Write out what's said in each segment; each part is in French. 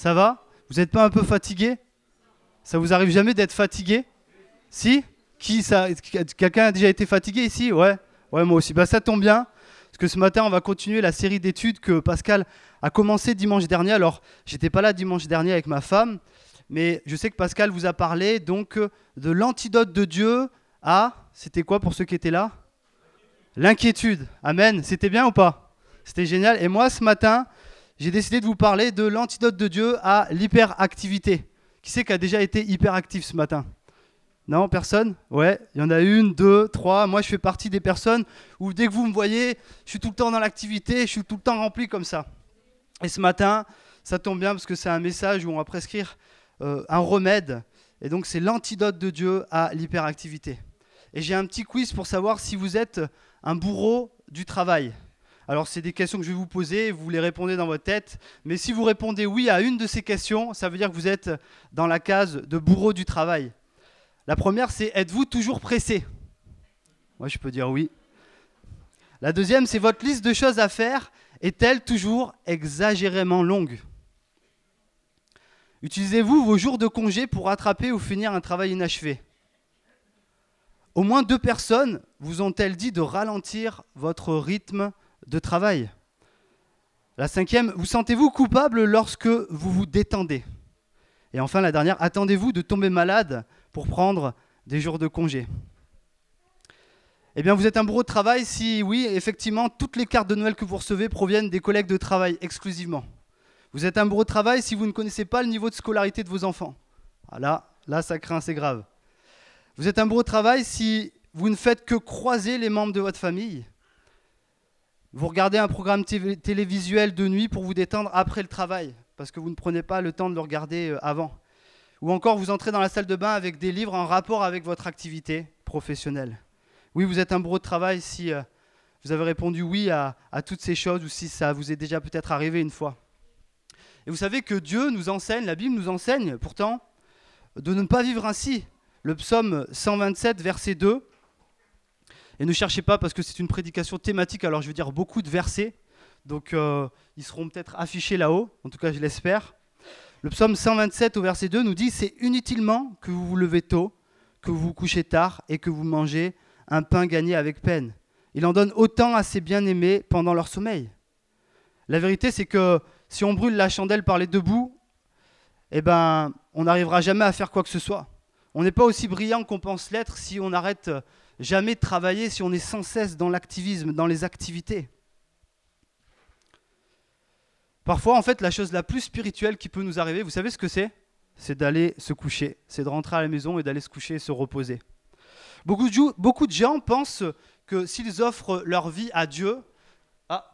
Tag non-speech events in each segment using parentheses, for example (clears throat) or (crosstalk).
Ça va? Vous n'êtes pas un peu fatigué? Ça vous arrive jamais d'être fatigué? Si? Qui ça Quelqu'un a déjà été fatigué ici? Ouais. Ouais, moi aussi. Bah ça tombe bien parce que ce matin, on va continuer la série d'études que Pascal a commencé dimanche dernier. Alors, j'étais pas là dimanche dernier avec ma femme, mais je sais que Pascal vous a parlé donc de l'antidote de Dieu à c'était quoi pour ceux qui étaient là? L'inquiétude. Amen. C'était bien ou pas? C'était génial. Et moi, ce matin, j'ai décidé de vous parler de l'antidote de Dieu à l'hyperactivité. Qui c'est qui a déjà été hyperactif ce matin? Non, personne? Ouais, il y en a une, deux, trois. Moi, je fais partie des personnes où dès que vous me voyez, je suis tout le temps dans l'activité, je suis tout le temps rempli comme ça. Et ce matin, ça tombe bien parce que c'est un message où on va prescrire euh, un remède. Et donc, c'est l'antidote de Dieu à l'hyperactivité. Et j'ai un petit quiz pour savoir si vous êtes un bourreau du travail. Alors, c'est des questions que je vais vous poser, vous les répondez dans votre tête. Mais si vous répondez oui à une de ces questions, ça veut dire que vous êtes dans la case de bourreau du travail. La première, c'est êtes-vous toujours pressé? Moi, je peux dire oui. La deuxième, c'est votre liste de choses à faire est-elle toujours exagérément longue? Utilisez-vous vos jours de congé pour rattraper ou finir un travail inachevé? Au moins deux personnes vous ont-elles dit de ralentir votre rythme de travail. La cinquième, vous sentez-vous coupable lorsque vous vous détendez? Et enfin, la dernière, attendez-vous de tomber malade pour prendre des jours de congé? Eh bien, vous êtes un bourreau de travail si, oui, effectivement, toutes les cartes de Noël que vous recevez proviennent des collègues de travail exclusivement. Vous êtes un bourreau de travail si vous ne connaissez pas le niveau de scolarité de vos enfants. Ah là, là, ça craint, c'est grave. Vous êtes un bourreau de travail si vous ne faites que croiser les membres de votre famille vous regardez un programme télévisuel de nuit pour vous détendre après le travail, parce que vous ne prenez pas le temps de le regarder euh, avant. Ou encore, vous entrez dans la salle de bain avec des livres en rapport avec votre activité professionnelle. Oui, vous êtes un bourreau de travail si euh, vous avez répondu oui à, à toutes ces choses ou si ça vous est déjà peut-être arrivé une fois. Et vous savez que Dieu nous enseigne, la Bible nous enseigne pourtant, de ne pas vivre ainsi. Le psaume 127, verset 2, et ne cherchez pas parce que c'est une prédication thématique, alors je veux dire beaucoup de versets. Donc euh, ils seront peut-être affichés là-haut, en tout cas je l'espère. Le psaume 127 au verset 2 nous dit C'est inutilement que vous vous levez tôt, que vous vous couchez tard et que vous mangez un pain gagné avec peine. Il en donne autant à ses bien-aimés pendant leur sommeil. La vérité, c'est que si on brûle la chandelle par les deux bouts, eh ben, on n'arrivera jamais à faire quoi que ce soit. On n'est pas aussi brillant qu'on pense l'être si on arrête jamais travailler si on est sans cesse dans l'activisme, dans les activités. Parfois, en fait, la chose la plus spirituelle qui peut nous arriver, vous savez ce que c'est? C'est d'aller se coucher, c'est de rentrer à la maison et d'aller se coucher et se reposer. Beaucoup de, gens pensent que s'ils offrent leur vie à Dieu... Ah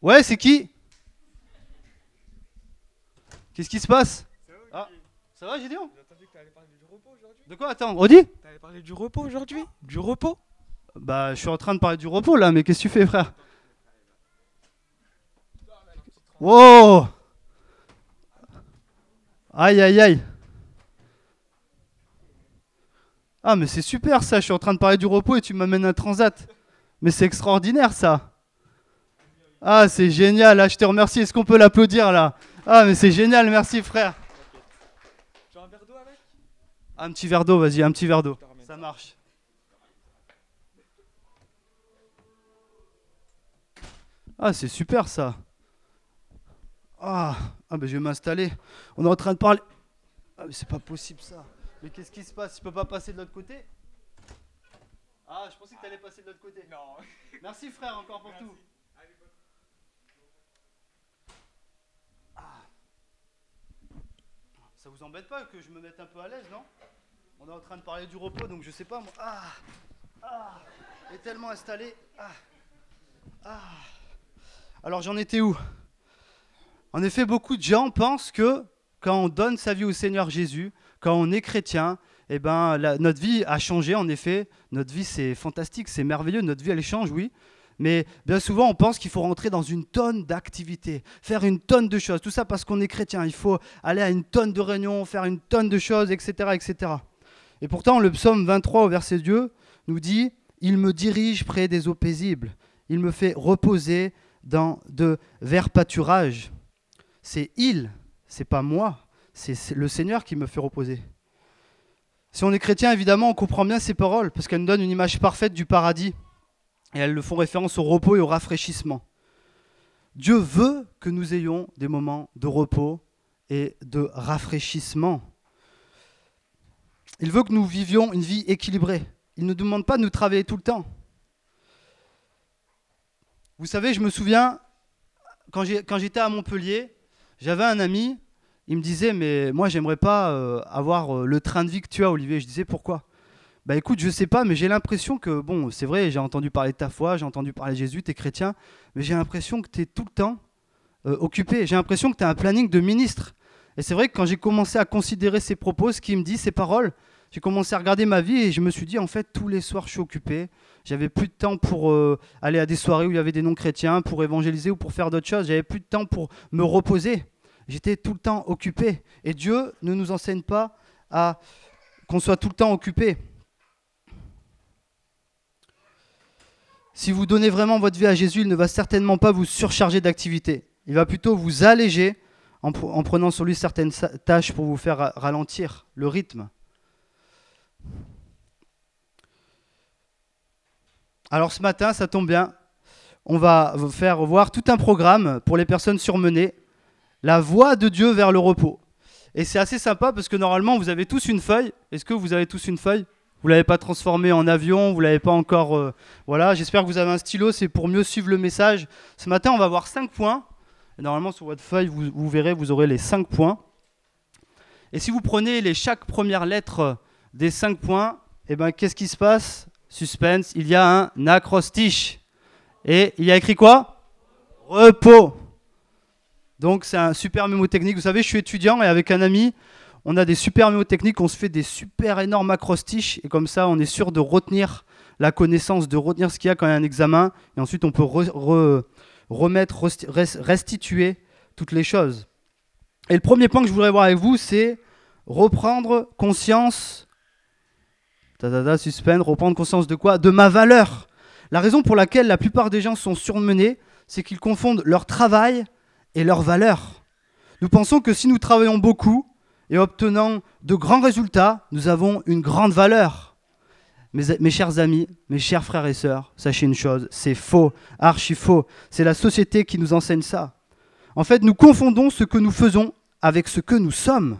Ouais, c'est qui? Qu'est-ce qui se passe? Ah. Ça va, Gideon de quoi Attends, redis T'allais parler du repos aujourd'hui Du repos Bah, je suis en train de parler du repos là, mais qu'est-ce que tu fais, frère Wow Aïe, aïe, aïe. Ah, mais c'est super ça, je suis en train de parler du repos et tu m'amènes un transat. Mais c'est extraordinaire ça. Ah, c'est génial, là, je te remercie. Est-ce qu'on peut l'applaudir là? Ah, mais c'est génial, merci frère. Un petit verre d'eau, vas-y, un petit verre d'eau. Ça marche. Ah, c'est super ça. Ah, ah ben je vais m'installer. On est en train de parler. Ah, mais c'est pas possible ça. Mais qu'est-ce qui se passe? Tu peux pas passer de l'autre côté? Ah, je pensais que tu allais passer de l'autre côté. Non. Merci frère encore pour tout. Ça vous embête pas que je me mette un peu à l'aise, non? On est en train de parler du repos, donc je sais pas moi. Ah Ah Est tellement installé. Ah Ah Alors j'en étais où? En effet, beaucoup de gens pensent que quand on donne sa vie au Seigneur Jésus, quand on est chrétien, eh ben, notre vie a changé, en effet. Notre vie, c'est fantastique, c'est merveilleux. Notre vie, elle change, oui. Mais bien souvent, on pense qu'il faut rentrer dans une tonne d'activités, faire une tonne de choses. Tout ça parce qu'on est chrétien. Il faut aller à une tonne de réunions, faire une tonne de choses, etc. etc. Et pourtant, le psaume 23 au verset 2 nous dit Il me dirige près des eaux paisibles. Il me fait reposer dans de verts pâturages. C'est il, C'est pas moi, c'est le Seigneur qui me fait reposer. Si on est chrétien, évidemment, on comprend bien ces paroles parce qu'elles nous donnent une image parfaite du paradis et elles font référence au repos et au rafraîchissement. Dieu veut que nous ayons des moments de repos et de rafraîchissement. Il veut que nous vivions une vie équilibrée. Il ne demande pas de nous travailler tout le temps. Vous savez, je me souviens, quand j'étais à Montpellier, j'avais un ami, il me disait, mais moi, j'aimerais pas euh, avoir euh, le train de vie que tu as, Olivier. Je disais, pourquoi? Bah écoute, je sais pas, mais j'ai l'impression que, bon, c'est vrai, j'ai entendu parler de ta foi, j'ai entendu parler de Jésus, tu es chrétien, mais j'ai l'impression que tu es tout le temps euh, occupé. J'ai l'impression que tu as un planning de ministre. Et c'est vrai que quand j'ai commencé à considérer ses propos, ce qu'il me dit, ses paroles, j'ai commencé à regarder ma vie et je me suis dit, en fait, tous les soirs, je suis occupé. J'avais plus de temps pour euh, aller à des soirées où il y avait des non-chrétiens, pour évangéliser ou pour faire d'autres choses. J'avais plus de temps pour me reposer. J'étais tout le temps occupé. Et Dieu ne nous enseigne pas à qu'on soit tout le temps occupé. Si vous donnez vraiment votre vie à Jésus, il ne va certainement pas vous surcharger d'activités. Il va plutôt vous alléger en, en, prenant sur lui certaines tâches pour vous faire ralentir le rythme. Alors ce matin, ça tombe bien, on va vous faire voir tout un programme pour les personnes surmenées, la voie de Dieu vers le repos. Et c'est assez sympa parce que normalement, vous avez tous une feuille. Est-ce que vous avez tous une feuille? Vous l'avez pas transformée en avion, vous l'avez pas encore... Euh, voilà, j'espère que vous avez un stylo, c'est pour mieux suivre le message. Ce matin, on va voir cinq points. Normalement, sur votre feuille, vous, verrez, vous aurez les cinq points. Et si vous prenez les chaque première lettre des cinq points, eh ben, qu'est-ce qui se passe? Suspense, il y a un acrostiche. Et il y a écrit quoi? Repos. Donc c'est un super mémotechnique. Vous savez, je suis étudiant et avec un ami, on a des super mémotechniques, on se fait des super énormes acrostiches et comme ça, on est sûr de retenir la connaissance, de retenir ce qu'il y a quand il y a un examen et ensuite on peut remettre, restituer toutes les choses. Et le premier point que je voudrais voir avec vous, c'est reprendre conscience ta, suspendre, reprendre conscience de quoi? De ma valeur. La raison pour laquelle la plupart des gens sont surmenés, c'est qu'ils confondent leur travail et leur valeur. Nous pensons que si nous travaillons beaucoup et obtenant de grands résultats, nous avons une grande valeur. Mes, chers amis, mes chers frères et sœurs, sachez une chose, c'est faux, archi faux. C'est la société qui nous enseigne ça. En fait, nous confondons ce que nous faisons avec ce que nous sommes.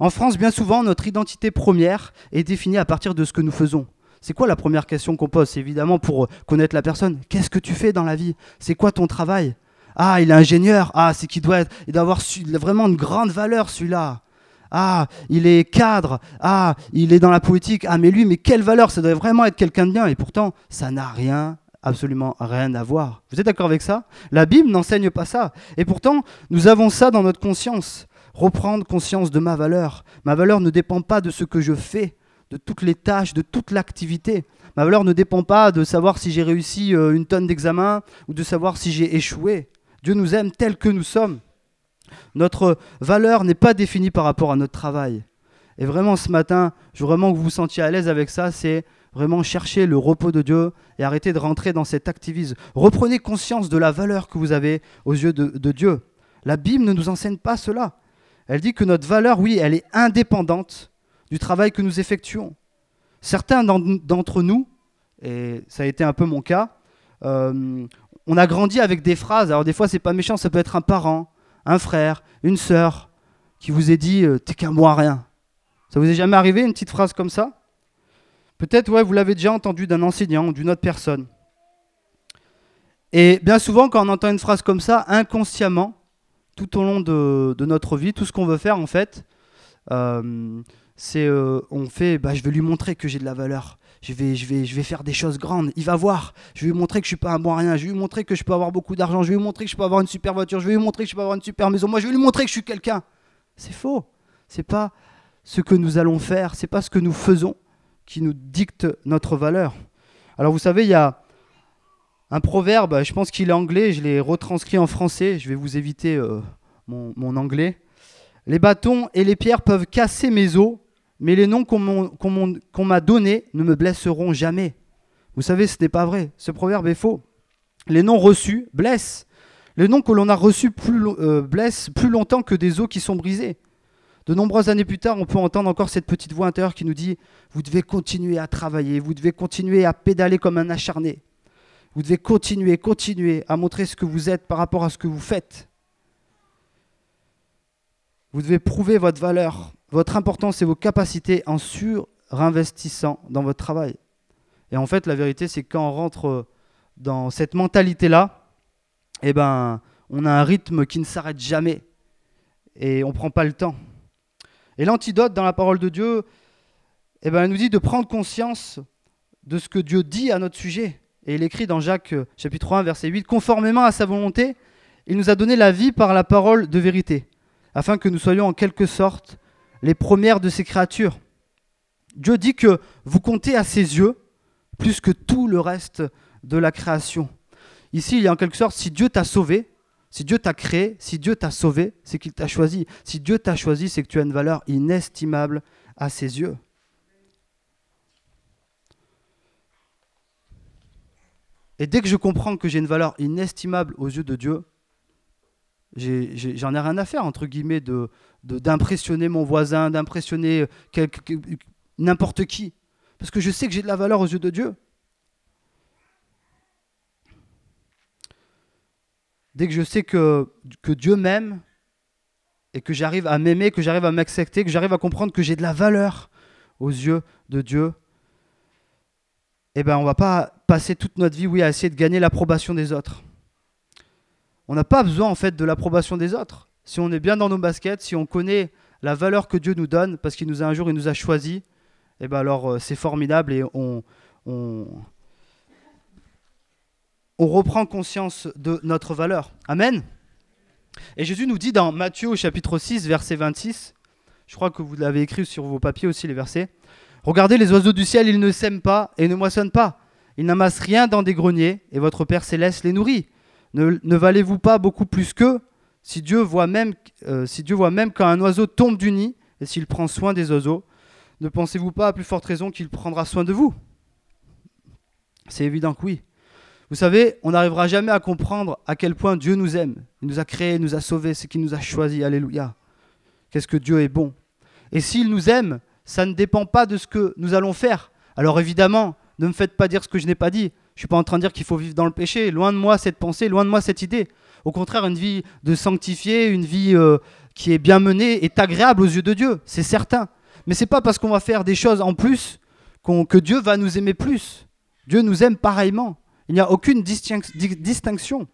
En France, bien souvent, notre identité première est définie à partir de ce que nous faisons. C'est quoi la première question qu'on pose? C'est évidemment pour euh, connaître la personne. Qu'est-ce que tu fais dans la vie? C'est quoi ton travail? Ah, il est ingénieur. Ah, c'est qu'il doit, être, il doit avoir vraiment une grande valeur celui-là. Ah, il est cadre. Ah, il est dans la politique. Ah, mais lui, mais quelle valeur Ça doit vraiment être quelqu'un de bien. Et pourtant, ça n'a rien, absolument rien à voir. Vous êtes d'accord avec ça? La Bible n'enseigne pas ça. Et pourtant, nous avons ça dans notre conscience reprendre conscience de ma valeur. Ma valeur ne dépend pas de ce que je fais, de toutes les tâches, de toute l'activité. Ma valeur ne dépend pas de savoir si j'ai réussi euh, une tonne d'examen ou de savoir si j'ai échoué. Dieu nous aime tel que nous sommes. Notre valeur n'est pas définie par rapport à notre travail. Et vraiment ce matin, je veux vraiment que vous vous sentiez à l'aise avec ça, c'est vraiment chercher le repos de Dieu et arrêter de rentrer dans cet activisme. Reprenez conscience de la valeur que vous avez aux yeux de, Dieu. La Bible ne nous enseigne pas cela. Elle dit que notre valeur, oui, elle est indépendante du travail que nous effectuons. Certains d'entre nous, et ça a été un peu mon cas, euh, on a grandi avec des phrases. Alors des fois, c'est pas méchant, ça peut être un parent, un frère, une sœur qui vous ait dit euh, T'es qu'un moi rien. Ça vous est jamais arrivé une petite phrase comme ça? Peut-être, ouais, vous l'avez déjà entendu d'un enseignant ou d'une autre personne. Et bien souvent, quand on entend une phrase comme ça, inconsciemment, tout au long de, notre vie, tout ce qu'on veut faire en fait, euh, c'est euh, on fait, bah, je vais lui montrer que j'ai de la valeur. Je vais, je, vais, je vais faire des choses grandes. Il va voir. Je vais lui montrer que je suis pas un bon rien. Je vais lui montrer que je peux avoir beaucoup d'argent. Je vais lui montrer que je peux avoir une super voiture. Je vais lui montrer que je peux avoir une super maison. Moi, je vais lui montrer que je suis quelqu'un. C'est faux. C'est pas ce que nous allons faire. C'est pas ce que nous faisons qui nous dicte notre valeur. Alors, vous savez, il y a un proverbe, je pense qu'il est anglais, je l'ai retranscrit en français, je vais vous éviter euh, mon, anglais. Les bâtons et les pierres peuvent casser mes os, mais les noms qu'on m'a donnés ne me blesseront jamais. Vous savez, ce n'est pas vrai, ce proverbe est faux. Les noms reçus blessent. Les noms que l'on a reçus euh, blessent plus longtemps que des os qui sont brisés. De nombreuses années plus tard, on peut entendre encore cette petite voix intérieure qui nous dit Vous devez continuer à travailler, vous devez continuer à pédaler comme un acharné. Vous devez continuer, continuer à montrer ce que vous êtes par rapport à ce que vous faites. Vous devez prouver votre valeur, votre importance et vos capacités en surinvestissant dans votre travail. Et en fait, la vérité, c'est quand on rentre dans cette mentalité-là, eh ben, on a un rythme qui ne s'arrête jamais et on ne prend pas le temps. Et l'antidote dans la parole de Dieu, eh ben, elle nous dit de prendre conscience de ce que Dieu dit à notre sujet. Et il écrit dans Jacques chapitre 1, verset 8, Conformément à sa volonté, il nous a donné la vie par la parole de vérité, afin que nous soyons en quelque sorte les premières de ses créatures. Dieu dit que vous comptez à ses yeux plus que tout le reste de la création. Ici, il y a en quelque sorte, si Dieu t'a sauvé, si Dieu t'a créé, si Dieu t'a sauvé, c'est qu'il t'a choisi. Si Dieu t'a choisi, c'est que tu as une valeur inestimable à ses yeux. Et dès que je comprends que j'ai une valeur inestimable aux yeux de Dieu, j'en ai, rien à faire, entre guillemets, de, d'impressionner mon voisin, d'impressionner n'importe qui. Parce que je sais que j'ai de la valeur aux yeux de Dieu. dès que je sais que, Dieu m'aime et que j'arrive à m'aimer, que j'arrive à m'accepter, que j'arrive à comprendre que j'ai de la valeur aux yeux de Dieu, eh ben, on ne va pas passer toute notre vie à essayer de gagner l'approbation des autres. On n'a pas besoin en fait de l'approbation des autres. Si on est bien dans nos baskets, si on connaît la valeur que Dieu nous donne, parce qu'il nous a un jour, il nous a choisi, eh ben alors euh, c'est formidable et on, on, on reprend conscience de notre valeur. Amen. Et Jésus nous dit dans Matthieu chapitre 6, verset 26, je crois que vous l'avez écrit sur vos papiers aussi les versets, Regardez les oiseaux du ciel, ils ne sèment pas et ne moissonnent pas. Ils n'amassent rien dans des greniers et votre Père céleste les nourrit. Ne, valez-vous pas beaucoup plus qu'eux? Si Dieu voit même, euh, quand un oiseau tombe du nid et s'il prend soin des oiseaux, ne pensez-vous pas à plus forte raison qu'il prendra soin de vous? C'est évident que oui. Vous savez, on n'arrivera jamais à comprendre à quel point Dieu nous aime. Il nous a créés, il nous a sauvés, c'est qu'il nous a choisis. Alléluia. Qu'est-ce que Dieu est bon? Et s'il nous aime, ça ne dépend pas de ce que nous allons faire. Alors évidemment, ne me faites pas dire ce que je n'ai pas dit. Je ne suis pas en train de dire qu'il faut vivre dans le péché. Loin de moi cette pensée, loin de moi cette idée. Au contraire, une vie de sanctifié, une vie euh, qui est bien menée, est agréable aux yeux de Dieu, c'est certain. Mais c'est pas parce qu'on va faire des choses en plus que Dieu va nous aimer plus. Dieu nous aime pareillement. Il n'y a aucune distinction.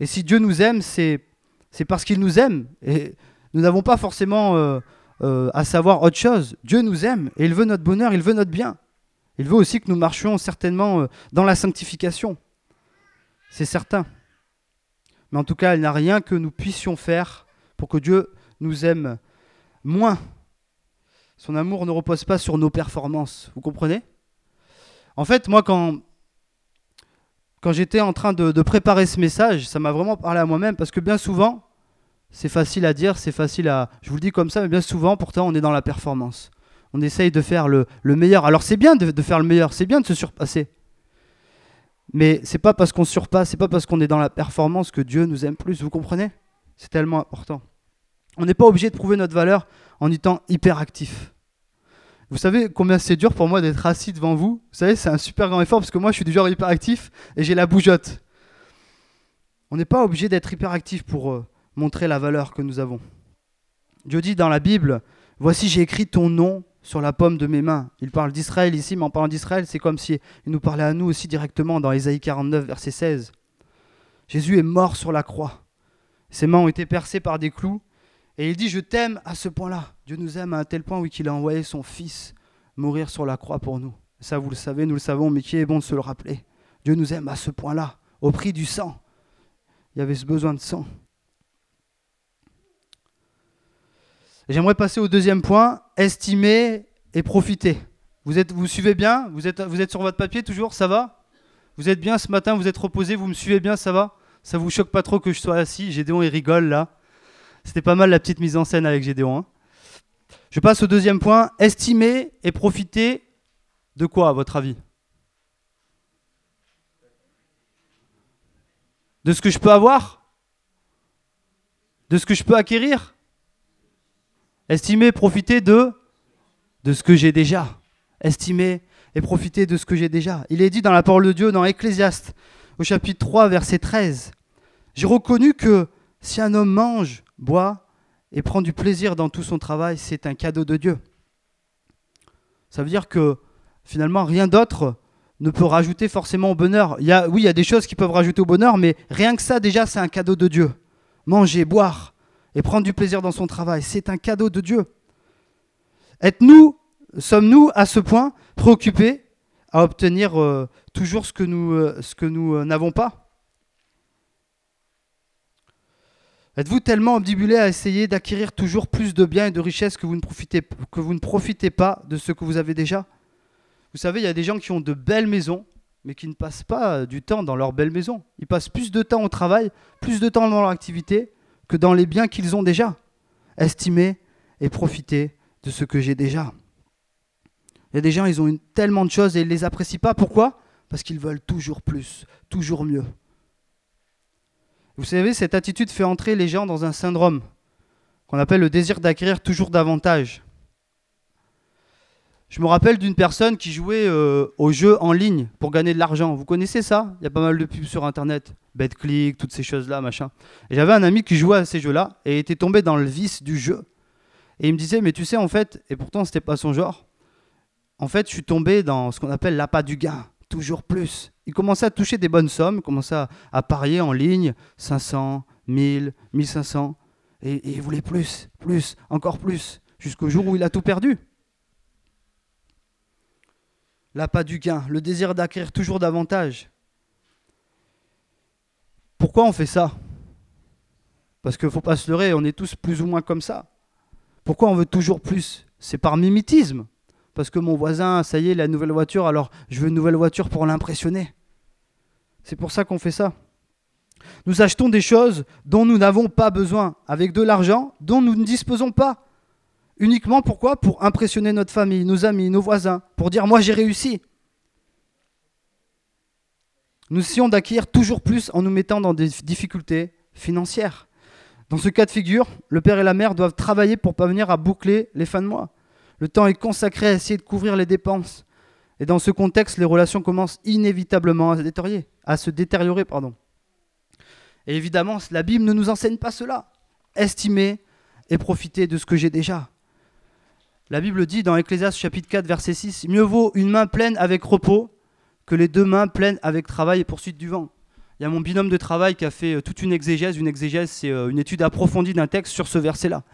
Et si Dieu nous aime, c'est parce qu'il nous aime. Et nous n'avons pas forcément euh, euh, à savoir autre chose. Dieu nous aime et il veut notre bonheur, il veut notre bien. Il veut aussi que nous marchions certainement dans la sanctification. C'est certain. Mais en tout cas, il n'y a rien que nous puissions faire pour que Dieu nous aime moins. Son amour ne repose pas sur nos performances. Vous comprenez? En fait, moi, quand, quand j'étais en train de, préparer ce message, ça m'a vraiment parlé à moi-même parce que bien souvent, c'est facile à dire, c'est facile à. Je vous le dis comme ça, mais bien souvent, pourtant, on est dans la performance. On essaye de faire le, meilleur. Alors, c'est bien de, faire le meilleur, c'est bien de se surpasser. Mais c'est pas parce qu'on surpasse, c'est pas parce qu'on est dans la performance que Dieu nous aime plus. Vous comprenez? C'est tellement important. On n'est pas obligé de prouver notre valeur en étant hyper actif. Vous savez combien c'est dur pour moi d'être assis devant vous? Vous savez, c'est un super grand effort parce que moi, je suis du genre hyperactif et j'ai la bougeotte. On n'est pas obligé d'être hyperactif pour euh, montrer la valeur que nous avons. Dieu dit dans la Bible Voici, j'ai écrit ton nom sur la paume de mes mains. Il parle d'Israël ici, mais en parlant d'Israël, c'est comme si il nous parlait à nous aussi directement dans Ésaïe 49, verset 16. Jésus est mort sur la croix. Ses mains ont été percées par des clous et il dit, je t'aime à ce point-là. Dieu nous aime à un tel point, oui, qu'il a envoyé son Fils mourir sur la croix pour nous. Ça, vous le savez, nous le savons, mais qui est bon de se le rappeler? Dieu nous aime à ce point-là, au prix du sang. Il y avait ce besoin de sang. J'aimerais passer au deuxième point, estimer et profiter. Vous, êtes, vous suivez bien? Vous êtes, sur votre papier toujours? Ça va? Vous êtes bien ce matin? Vous êtes reposé? Vous me suivez bien? Ça va? Ça vous choque pas trop que je sois assis? Gédéon, il rigole là. C'était pas mal la petite mise en scène avec Gédéon. Hein. Je passe au deuxième point. Estimer et profiter de quoi, à votre avis? De ce que je peux avoir? De ce que je peux acquérir? Estimer, profiter de ce que j'ai déjà. Estimer et profiter de ce que j'ai déjà. Il est dit dans la parole de Dieu dans Ecclésiaste au chapitre 3 verset 13. J'ai reconnu que si un homme mange, boit et prend du plaisir dans tout son travail, c'est un cadeau de Dieu. Ça veut dire que finalement rien d'autre ne peut rajouter forcément au bonheur. Il oui, il y a des choses qui peuvent rajouter au bonheur, mais rien que ça déjà c'est un cadeau de Dieu. Manger, boire et prendre du plaisir dans son travail, c'est un cadeau de Dieu. Êtes-nous, sommes-nous à ce point préoccupés à obtenir euh, toujours ce que nous, euh, euh, n'avons pas? Êtes-vous tellement obdibulé à essayer d'acquérir toujours plus de biens et de richesses que vous, ne profitez, que vous ne profitez pas de ce que vous avez déjà? Vous savez, il y a des gens qui ont de belles maisons, mais qui ne passent pas du temps dans leur belle maison. Ils passent plus de temps au travail, plus de temps dans leur activité, dans les biens qu'ils ont déjà. Estimer et profiter de ce que j'ai déjà. Il y a des gens, ils ont tellement de choses et ils ne les apprécient pas. Pourquoi? Parce qu'ils veulent toujours plus, toujours mieux. Vous savez, cette attitude fait entrer les gens dans un syndrome qu'on appelle le désir d'acquérir toujours davantage. Je me rappelle d'une personne qui jouait euh, au jeu en ligne pour gagner de l'argent. Vous connaissez ça? Il y a pas mal de pubs sur Internet. BetClick, toutes ces choses-là, machin. J'avais un ami qui jouait à ces jeux-là et était tombé dans le vice du jeu. Et il me disait, mais tu sais, en fait, et pourtant, c'était pas son genre, en fait, je suis tombé dans ce qu'on appelle l'appât du gain toujours plus. Il commençait à toucher des bonnes sommes, il commençait à, parier en ligne, 500, 1000, 1500, et, et il voulait plus, plus, encore plus, jusqu'au jour où il a tout perdu. L'appât du gain, le désir d'acquérir toujours davantage. Pourquoi on fait ça? Parce qu'il ne faut pas se leurrer, on est tous plus ou moins comme ça. Pourquoi on veut toujours plus? C'est par mimétisme parce que mon voisin, ça y est, la nouvelle voiture, alors je veux une nouvelle voiture pour l'impressionner. C'est pour ça qu'on fait ça. Nous achetons des choses dont nous n'avons pas besoin, avec de l'argent dont nous ne disposons pas. Uniquement pourquoi Pour impressionner notre famille, nos amis, nos voisins, pour dire moi j'ai réussi. Nous essayons d'acquérir toujours plus en nous mettant dans des difficultés financières. Dans ce cas de figure, le père et la mère doivent travailler pour parvenir à boucler les fins de mois. Le temps est consacré à essayer de couvrir les dépenses. Et dans ce contexte, les relations commencent inévitablement à se détériorer. Et évidemment, la Bible ne nous enseigne pas cela. Estimer et profiter de ce que j'ai déjà. La Bible dit dans Ecclésiaste chapitre 4 verset 6, Mieux vaut une main pleine avec repos que les deux mains pleines avec travail et poursuite du vent. Il y a mon binôme de travail qui a fait euh, toute une exégèse. Une exégèse, c'est euh, une étude approfondie d'un texte sur ce verset-là.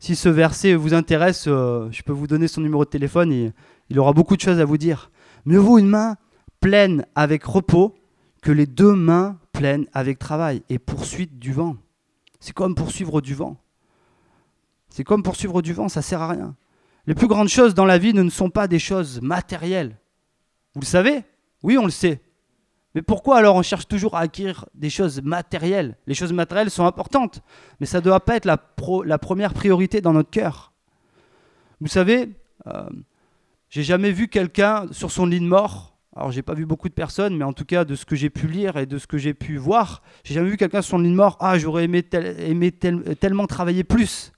Si ce verset vous intéresse, euh, je peux vous donner son numéro de téléphone et il aura beaucoup de choses à vous dire. Mieux vaut une main pleine avec repos que les deux mains pleines avec travail et poursuite du vent. C'est comme poursuivre du vent. C'est comme poursuivre du vent, ça sert à rien. Les plus grandes choses dans la vie ne sont pas des choses matérielles. Vous le savez? Oui, on le sait. Mais pourquoi alors on cherche toujours à acquérir des choses matérielles? Les choses matérielles sont importantes, mais ça ne doit pas être la, première priorité dans notre cœur. Vous savez, euh, j'ai jamais vu quelqu'un sur son lit de mort. Alors j'ai pas vu beaucoup de personnes, mais en tout cas de ce que j'ai pu lire et de ce que j'ai pu voir, j'ai jamais vu quelqu'un sur son lit de mort. Ah, j'aurais aimé tellement travailler plus.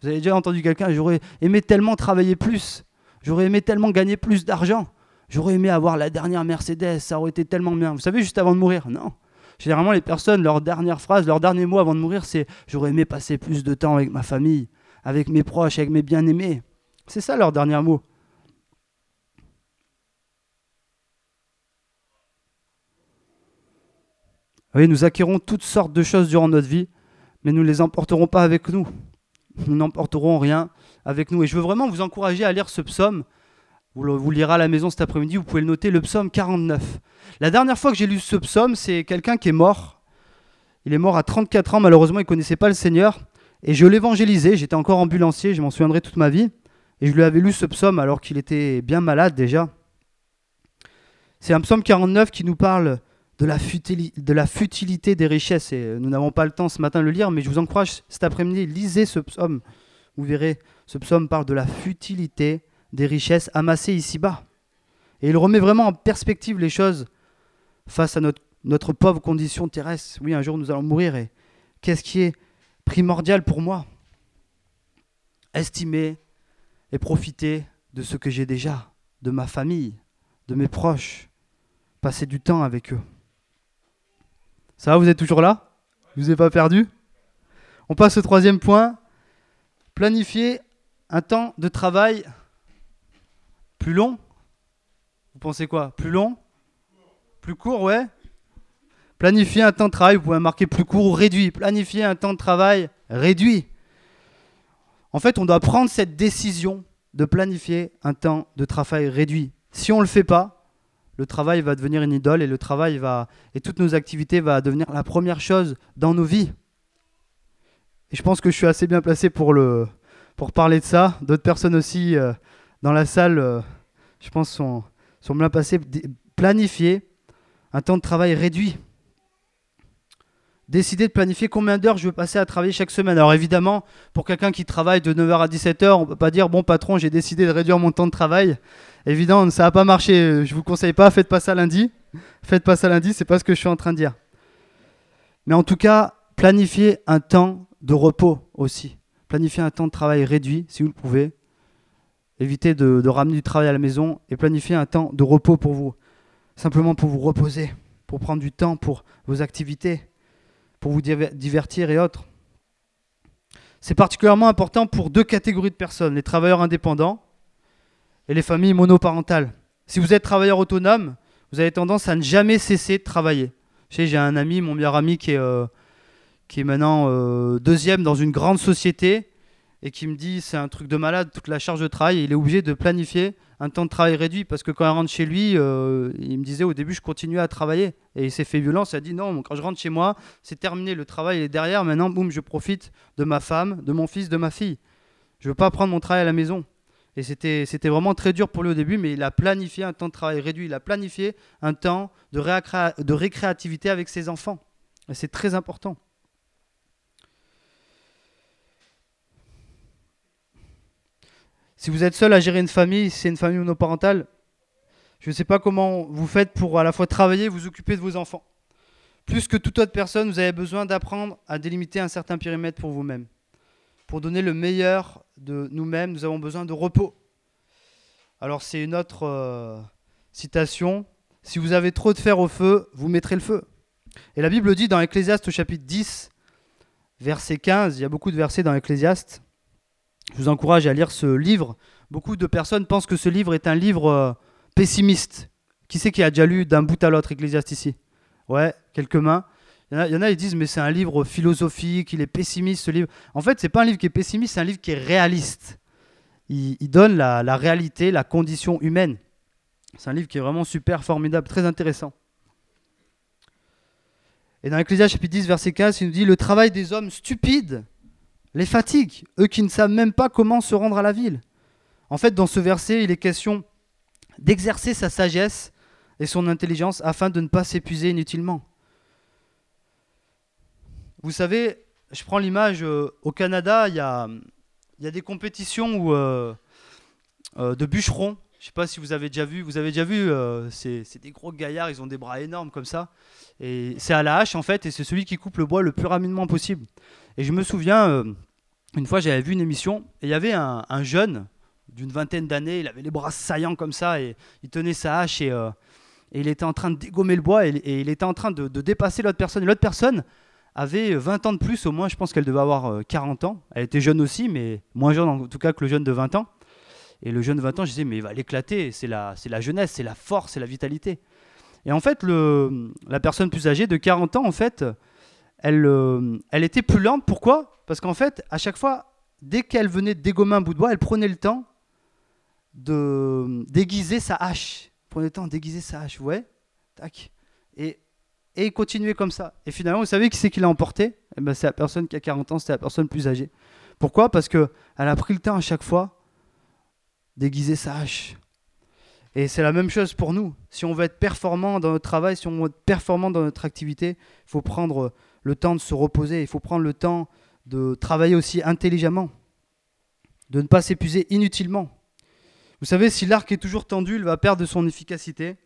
Vous avez déjà entendu quelqu'un J'aurais aimé tellement travailler plus. J'aurais aimé tellement gagner plus d'argent. J'aurais aimé avoir la dernière Mercedes, ça aurait été tellement bien. Vous savez, juste avant de mourir, non. Généralement, les personnes, leur dernière phrase, leur dernier mot avant de mourir, c'est J'aurais aimé passer plus de temps avec ma famille, avec mes proches, avec mes bien-aimés. C'est ça leur dernier mot. Oui, nous acquérons toutes sortes de choses durant notre vie, mais nous ne les emporterons pas avec nous. Nous n'emporterons rien avec nous. Et je veux vraiment vous encourager à lire ce psaume vous le, lirez à la maison cet après-midi, vous pouvez le noter, le psaume 49. La dernière fois que j'ai lu ce psaume, c'est quelqu'un qui est mort. Il est mort à 34 ans, malheureusement, il ne connaissait pas le Seigneur. Et je l'évangélisais, j'étais encore ambulancier, je m'en souviendrai toute ma vie. Et je lui avais lu ce psaume alors qu'il était bien malade déjà. C'est un psaume 49 qui nous parle de la, futilité des richesses. Et nous n'avons pas le temps ce matin de le lire, mais je vous encourage cet après-midi, lisez ce psaume. Vous verrez, ce psaume parle de la futilité des richesses amassées ici-bas. Et il remet vraiment en perspective les choses face à notre notre pauvre condition terrestre. Oui, un jour nous allons mourir. Et qu'est-ce qui est primordial pour moi? Estimer et profiter de ce que j'ai déjà, de ma famille, de mes proches, passer du temps avec eux. Ça va, vous êtes toujours là? Vous n'avez pas perdu? On passe au troisième point. Planifier un temps de travail plus long. Vous pensez quoi? Plus long? Plus court, ouais Planifier un temps de travail, vous pouvez marquer plus court ou réduit. Planifier un temps de travail réduit. En fait, on doit prendre cette décision de planifier un temps de travail réduit. Si on ne le fait pas, le travail va devenir une idole et le travail va et toutes nos activités va devenir la première chose dans nos vies. Et je pense que je suis assez bien placé pour le pour parler de ça. D'autres personnes aussi euh, dans la salle, euh, je pense, sont, sont bien placées. Planifier un temps de travail réduit décider de planifier combien d'heures je veux passer à travailler chaque semaine. Alors évidemment, pour quelqu'un qui travaille de 9h à 17h, on ne peut pas dire bon patron, j'ai décidé de réduire mon temps de travail. Évidemment, ça n'a pas marché. Je vous conseille pas, faites pas ça lundi. Faites pas ça lundi, c'est pas ce que je suis en train de dire. Mais en tout cas, planifiez un temps de repos aussi. Planifiez un temps de travail réduit si vous le pouvez. Évitez de, de ramener du travail à la maison et planifiez un temps de repos pour vous. Simplement pour vous reposer, pour prendre du temps pour vos activités pour vous divertir et autres. C'est particulièrement important pour deux catégories de personnes, les travailleurs indépendants et les familles monoparentales. Si vous êtes travailleur autonome, vous avez tendance à ne jamais cesser de travailler. J'ai un ami, mon meilleur ami, qui est, euh, qui est maintenant euh, deuxième dans une grande société et qui me dit c'est un truc de malade, toute la charge de travail, il est obligé de planifier un temps de travail réduit parce que quand il rentre chez lui, euh, il me disait au début je continuais à travailler et il s'est fait violence. Il a dit non, quand je rentre chez moi, c'est terminé, le travail est derrière. Maintenant, boum, je profite de ma femme, de mon fils, de ma fille. Je veux pas prendre mon travail à la maison. Et c'était, vraiment très dur pour lui au début, mais il a planifié un temps de travail réduit. Il a planifié un temps de, de récréativité avec ses enfants. Et c'est très important. Si vous êtes seul à gérer une famille, si c'est une famille monoparentale, je ne sais pas comment vous faites pour à la fois travailler et vous occuper de vos enfants. Plus que toute autre personne, vous avez besoin d'apprendre à délimiter un certain périmètre pour vous-même. Pour donner le meilleur de nous-mêmes, nous avons besoin de repos. Alors c'est une autre euh, citation. Si vous avez trop de fer au feu, vous mettrez le feu. Et la Bible dit dans Ecclésiaste au chapitre 10, verset 15, il y a beaucoup de versets dans Ecclésiaste, je vous encourage à lire ce livre. Beaucoup de personnes pensent que ce livre est un livre euh, pessimiste. Qui c'est qui a déjà lu d'un bout à l'autre Ecclésiaste ici? Ouais, quelques mains. Il y, en a, qui disent mais c'est un livre philosophique, il est pessimiste ce livre. En fait, c'est pas un livre qui est pessimiste, c'est un livre qui est réaliste. Il, donne la, réalité, la condition humaine. C'est un livre qui est vraiment super, formidable, très intéressant. Et dans Ecclésiaste chapitre 10, verset 15, il nous dit Le travail des hommes stupides les fatigues, eux qui ne savent même pas comment se rendre à la ville. En fait, dans ce verset, il est question d'exercer sa sagesse et son intelligence afin de ne pas s'épuiser inutilement. Vous savez, je prends l'image, euh, au Canada, il y a, des compétitions euh, euh, de bûcherons. Je ne sais pas si vous avez déjà vu. Vous avez déjà vu, c'est des gros gaillards, ils ont des bras énormes comme ça. Et c'est à la hache en fait, et c'est celui qui coupe le bois le plus rapidement possible. Et je me souviens, une fois j'avais vu une émission, et il y avait un, jeune d'une vingtaine d'années, il avait les bras saillants comme ça, et il tenait sa hache, et, il était en train de dégommer le bois, et, il était en train de, dépasser l'autre personne. Et l'autre personne avait 20 ans de plus au moins, je pense qu'elle devait avoir 40 euh, ans. Elle était jeune aussi, mais moins jeune en tout cas que le jeune de 20 ans. Et le jeune de 20 ans, je disais, mais il va l'éclater, c'est la, la jeunesse, c'est la force, c'est la vitalité. Et en fait, le, la personne plus âgée de 40 ans, en fait, elle, euh, elle était plus lente. Pourquoi? Parce qu'en fait, à chaque fois, dès qu'elle venait de dégommer un bout de bois, elle prenait le temps de déguiser sa hache. prenait le temps de déguiser sa hache, ouais Tac. Et, et continuait comme ça. Et finalement, vous savez qui c'est qui l'a emporté? Eh ben, C'est la personne qui a 40 ans, c'était la personne plus âgée. Pourquoi? Parce qu'elle a pris le temps à chaque fois d'aiguiser sa hache. Et c'est la même chose pour nous. Si on veut être performant dans notre travail, si on veut être performant dans notre activité, il faut prendre le temps de se reposer, il faut prendre le temps de travailler aussi intelligemment, de ne pas s'épuiser inutilement. Vous savez, si l'arc est toujours tendu, il va perdre son efficacité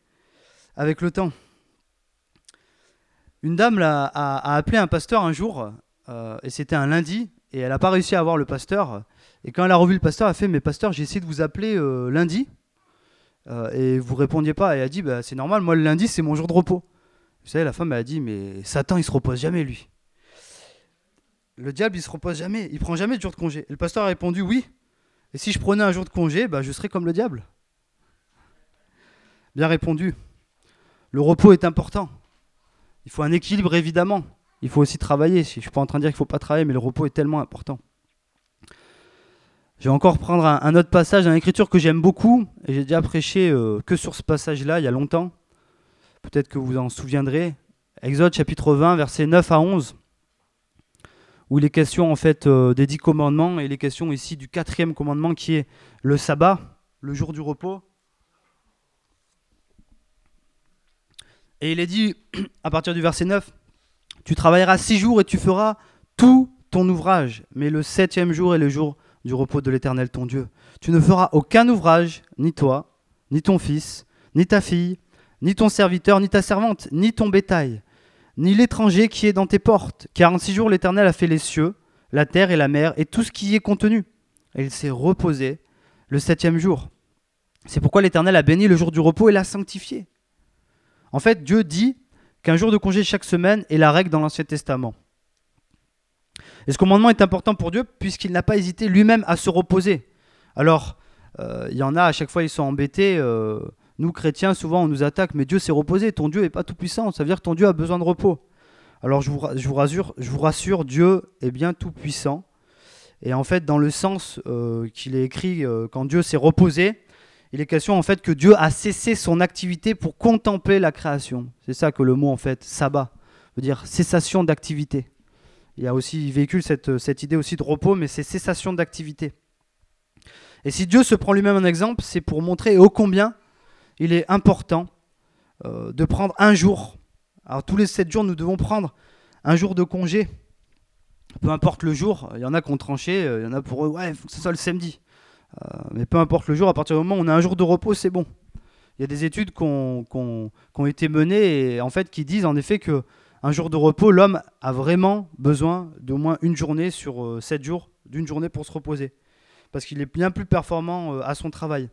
avec le temps. Une dame a, appelé un pasteur un jour, euh, et c'était un lundi, et elle n'a pas réussi à avoir le pasteur. Et quand elle a revu le pasteur, elle a fait Mais pasteur, j'ai essayé de vous appeler euh, lundi, euh, et vous répondiez pas. Et elle a dit bah, C'est normal, moi le lundi, c'est mon jour de repos. Vous savez, la femme elle a dit Mais Satan, il se repose jamais, lui. Le diable, il se repose jamais, il prend jamais de jour de congé. Et le pasteur a répondu Oui. Et si je prenais un jour de congé, bah, je serais comme le diable. Bien répondu. Le repos est important. Il faut un équilibre, évidemment. Il faut aussi travailler. Je ne suis pas en train de dire qu'il ne faut pas travailler, mais le repos est tellement important. Je vais encore prendre un, autre passage dans l'écriture que j'aime beaucoup, et j'ai déjà prêché euh, que sur ce passage-là il y a longtemps. Peut-être que vous en souviendrez. Exode chapitre 20, versets 9 à 11, où il est question en fait euh, des dix commandements, et il est question ici du quatrième commandement qui est le sabbat, le jour du repos. Et il est dit, (clears throat) à partir du verset 9, Tu travailleras six jours et tu feras tout ton ouvrage, mais le septième jour est le jour du repos de l'Éternel ton Dieu. Tu ne feras aucun ouvrage, ni toi, ni ton fils, ni ta fille, ni ton serviteur, ni ta servante, ni ton bétail, ni l'étranger qui est dans tes portes. Car en six jours l'Éternel a fait les cieux, la terre et la mer, et tout ce qui y est contenu. Et il s'est reposé le septième jour. C'est pourquoi l'Éternel a béni le jour du repos et l'a sanctifié. En fait, Dieu dit qu'un jour de congé chaque semaine est la règle dans l'Ancien Testament. Et ce commandement est important pour Dieu puisqu'il n'a pas hésité lui-même à se reposer. Alors, euh, il y en a, à chaque fois, ils sont embêtés. Euh, nous, chrétiens, souvent, on nous attaque, mais Dieu s'est reposé. Ton Dieu n'est pas tout puissant. Ça veut dire que ton Dieu a besoin de repos. Alors, je vous, rassure, je vous rassure, Dieu est bien tout puissant. Et en fait, dans le sens euh, qu'il est écrit, quand Dieu s'est reposé, il est question en fait que Dieu a cessé son activité pour contempler la création. C'est ça que le mot en fait sabbat veut dire cessation d'activité. Il y a aussi il véhicule cette, idée aussi de repos, mais c'est cessation d'activité. Et si Dieu se prend lui-même un exemple, c'est pour montrer ô combien il est important euh, de prendre un jour. Alors tous les sept jours, nous devons prendre un jour de congé. Peu importe le jour, il y en a qui ont tranché, euh, il y en a pour eux, ouais, il faut que ce soit le samedi. Euh, mais peu importe le jour, à partir du moment où on a un jour de repos, c'est bon. Il y a des études qui ont, été menées et en fait qui disent en effet que un jour de repos, l'homme a vraiment besoin d'au moins une journée sur euh, sept jours, d'une journée pour se reposer. Parce qu'il est bien plus performant euh, à son travail.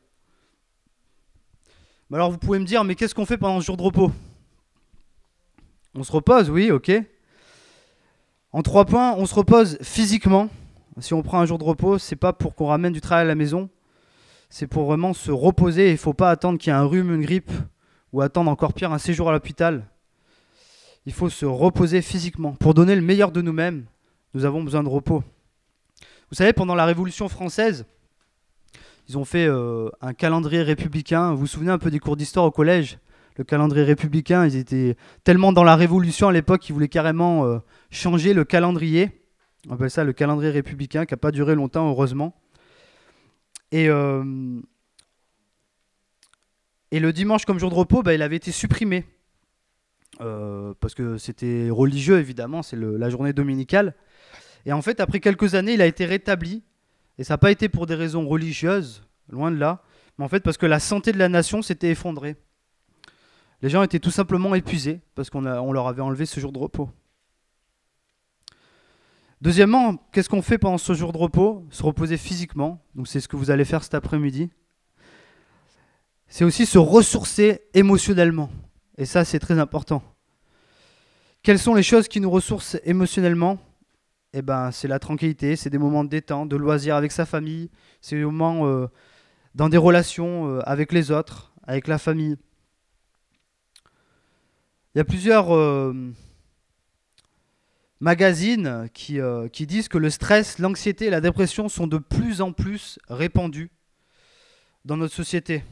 alors vous pouvez me dire, mais qu'est-ce qu'on fait pendant ce jour de repos? On se repose, oui, ok. En trois points, on se repose physiquement. Si on prend un jour de repos, c'est pas pour qu'on ramène du travail à la maison, c'est pour vraiment se reposer. Il ne faut pas attendre qu'il y ait un rhume, une grippe, ou attendre encore pire un séjour à l'hôpital. Il faut se reposer physiquement. Pour donner le meilleur de nous-mêmes, nous avons besoin de repos. Vous savez, pendant la Révolution française, ils ont fait euh, un calendrier républicain. Vous vous souvenez un peu des cours d'histoire au collège? Le calendrier républicain, ils étaient tellement dans la Révolution à l'époque qu'ils voulaient carrément euh, changer le calendrier. On appelle ça le calendrier républicain, qui n'a pas duré longtemps, heureusement. Et, euh, et le dimanche comme jour de repos, bah, il avait été supprimé. Euh, parce que c'était religieux, évidemment, c'est la journée dominicale. Et en fait, après quelques années, il a été rétabli. Et ça n'a pas été pour des raisons religieuses, loin de là, mais en fait parce que la santé de la nation s'était effondrée. Les gens étaient tout simplement épuisés parce qu'on on leur avait enlevé ce jour de repos. Deuxièmement, qu'est-ce qu'on fait pendant ce jour de repos? Se reposer physiquement. Donc c'est ce que vous allez faire cet après-midi. C'est aussi se ressourcer émotionnellement. Et ça, c'est très important. Quelles sont les choses qui nous ressourcent émotionnellement? Eh ben, c'est la tranquillité, c'est des moments de détente, de loisirs avec sa famille, c'est des moments euh, dans des relations euh, avec les autres, avec la famille. Il y a plusieurs euh, magazines qui, euh, qui disent que le stress, l'anxiété et la dépression sont de plus en plus répandus dans notre société.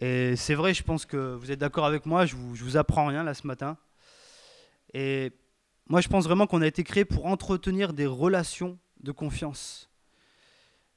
Et c'est vrai, je pense que vous êtes d'accord avec moi, je vous, vous apprends rien là ce matin. Et moi, je pense vraiment qu'on a été créé pour entretenir des relations de confiance.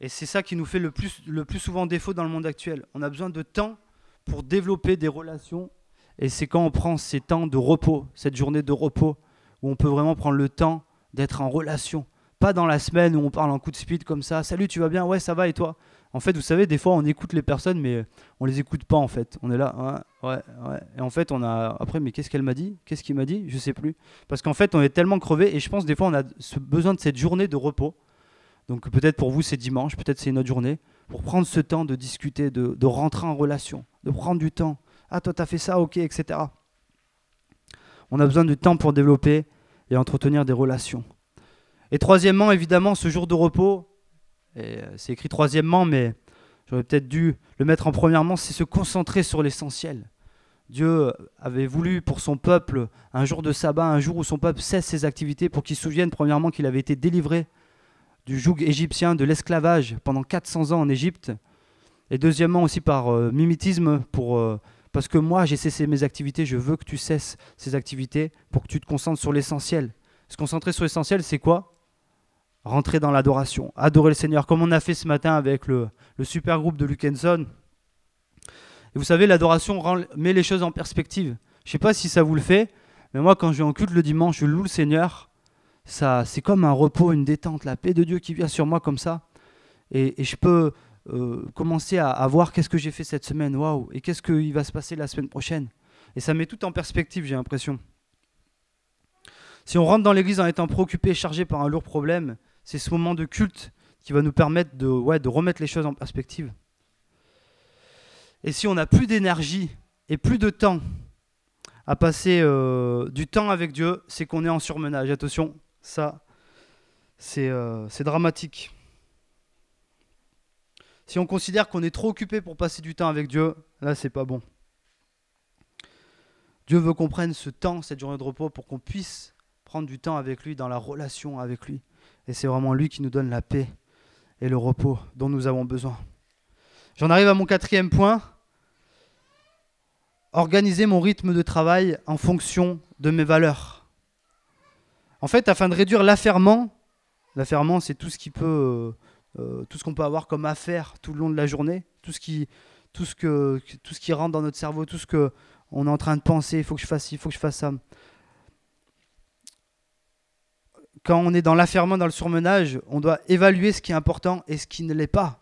Et c'est ça qui nous fait le plus, le plus souvent défaut dans le monde actuel. On a besoin de temps pour développer des relations. Et c'est quand on prend ces temps de repos, cette journée de repos, où on peut vraiment prendre le temps d'être en relation, Pas dans la semaine où on parle en coup de speed comme ça. Salut, tu vas bien? Ouais, ça va et toi? En fait, vous savez, des fois, on écoute les personnes, mais on les écoute pas en fait. On est là, ouais, ouais, ouais. Et en fait, on a. Après, mais qu'est-ce qu'elle m'a dit? Qu'est-ce qu'il m'a dit? Je sais plus. Parce qu'en fait, on est tellement crevé et je pense des fois, on a besoin de cette journée de repos. Donc peut-être pour vous, c'est dimanche, peut-être c'est une autre journée. Pour prendre ce temps de discuter, de, de rentrer en relation, de prendre du temps. Ah, toi, tu as fait ça, ok, etc. On a besoin de temps pour développer et entretenir des relations. Et troisièmement, évidemment, ce jour de repos, euh, c'est écrit troisièmement, mais j'aurais peut-être dû le mettre en premièrement, c'est se concentrer sur l'essentiel. Dieu avait voulu pour son peuple un jour de sabbat, un jour où son peuple cesse ses activités pour qu'il souvienne premièrement qu'il avait été délivré du joug égyptien, de l'esclavage pendant 400 ans en Égypte, et deuxièmement aussi par euh, mimétisme pour euh, parce que moi, j'ai cessé mes activités, je veux que tu cesses ces activités pour que tu te concentres sur l'essentiel. Se concentrer sur l'essentiel, c'est quoi? Rentrer dans l'adoration, adorer le Seigneur, comme on a fait ce matin avec le, super groupe de Lukenson. Et vous savez, l'adoration met les choses en perspective. Je ne sais pas si ça vous le fait, mais moi, quand je vais en culte le dimanche, je loue le Seigneur. Ça, c'est comme un repos, une détente, la paix de Dieu qui vient sur moi comme ça. et je peux euh, commencer à, voir qu'est-ce que j'ai fait cette semaine, waouh, et qu'est-ce qu'il va se passer la semaine prochaine. Et ça met tout en perspective, j'ai l'impression. Si on rentre dans l'église en étant préoccupé, chargé par un lourd problème, c'est ce moment de culte qui va nous permettre de remettre les choses en perspective. Et si on n'a plus d'énergie et plus de temps à passer euh, du temps avec Dieu, c'est qu'on est en surmenage. Attention, ça, c'est euh, dramatique. Si on considère qu'on est trop occupé pour passer du temps avec Dieu, là, c'est pas bon. Dieu veut qu'on prenne ce temps, cette journée de repos, pour qu'on puisse prendre du temps avec lui, dans la relation avec lui. Et c'est vraiment lui qui nous donne la paix et le repos dont nous avons besoin. J'en arrive à mon quatrième point. Organiser mon rythme de travail en fonction de mes valeurs. En fait, afin de réduire l'affairement, l'affairement c'est tout ce qui peut euh, tout ce qu'on peut avoir comme affaire tout le long de la journée, tout ce qui, tout rentre dans notre cerveau, tout ce que on est en train de penser, il faut que je fasse ci, il faut que je fasse ça. Quand on est dans l'affairement, dans le surmenage, on doit évaluer ce qui est important et ce qui ne l'est pas.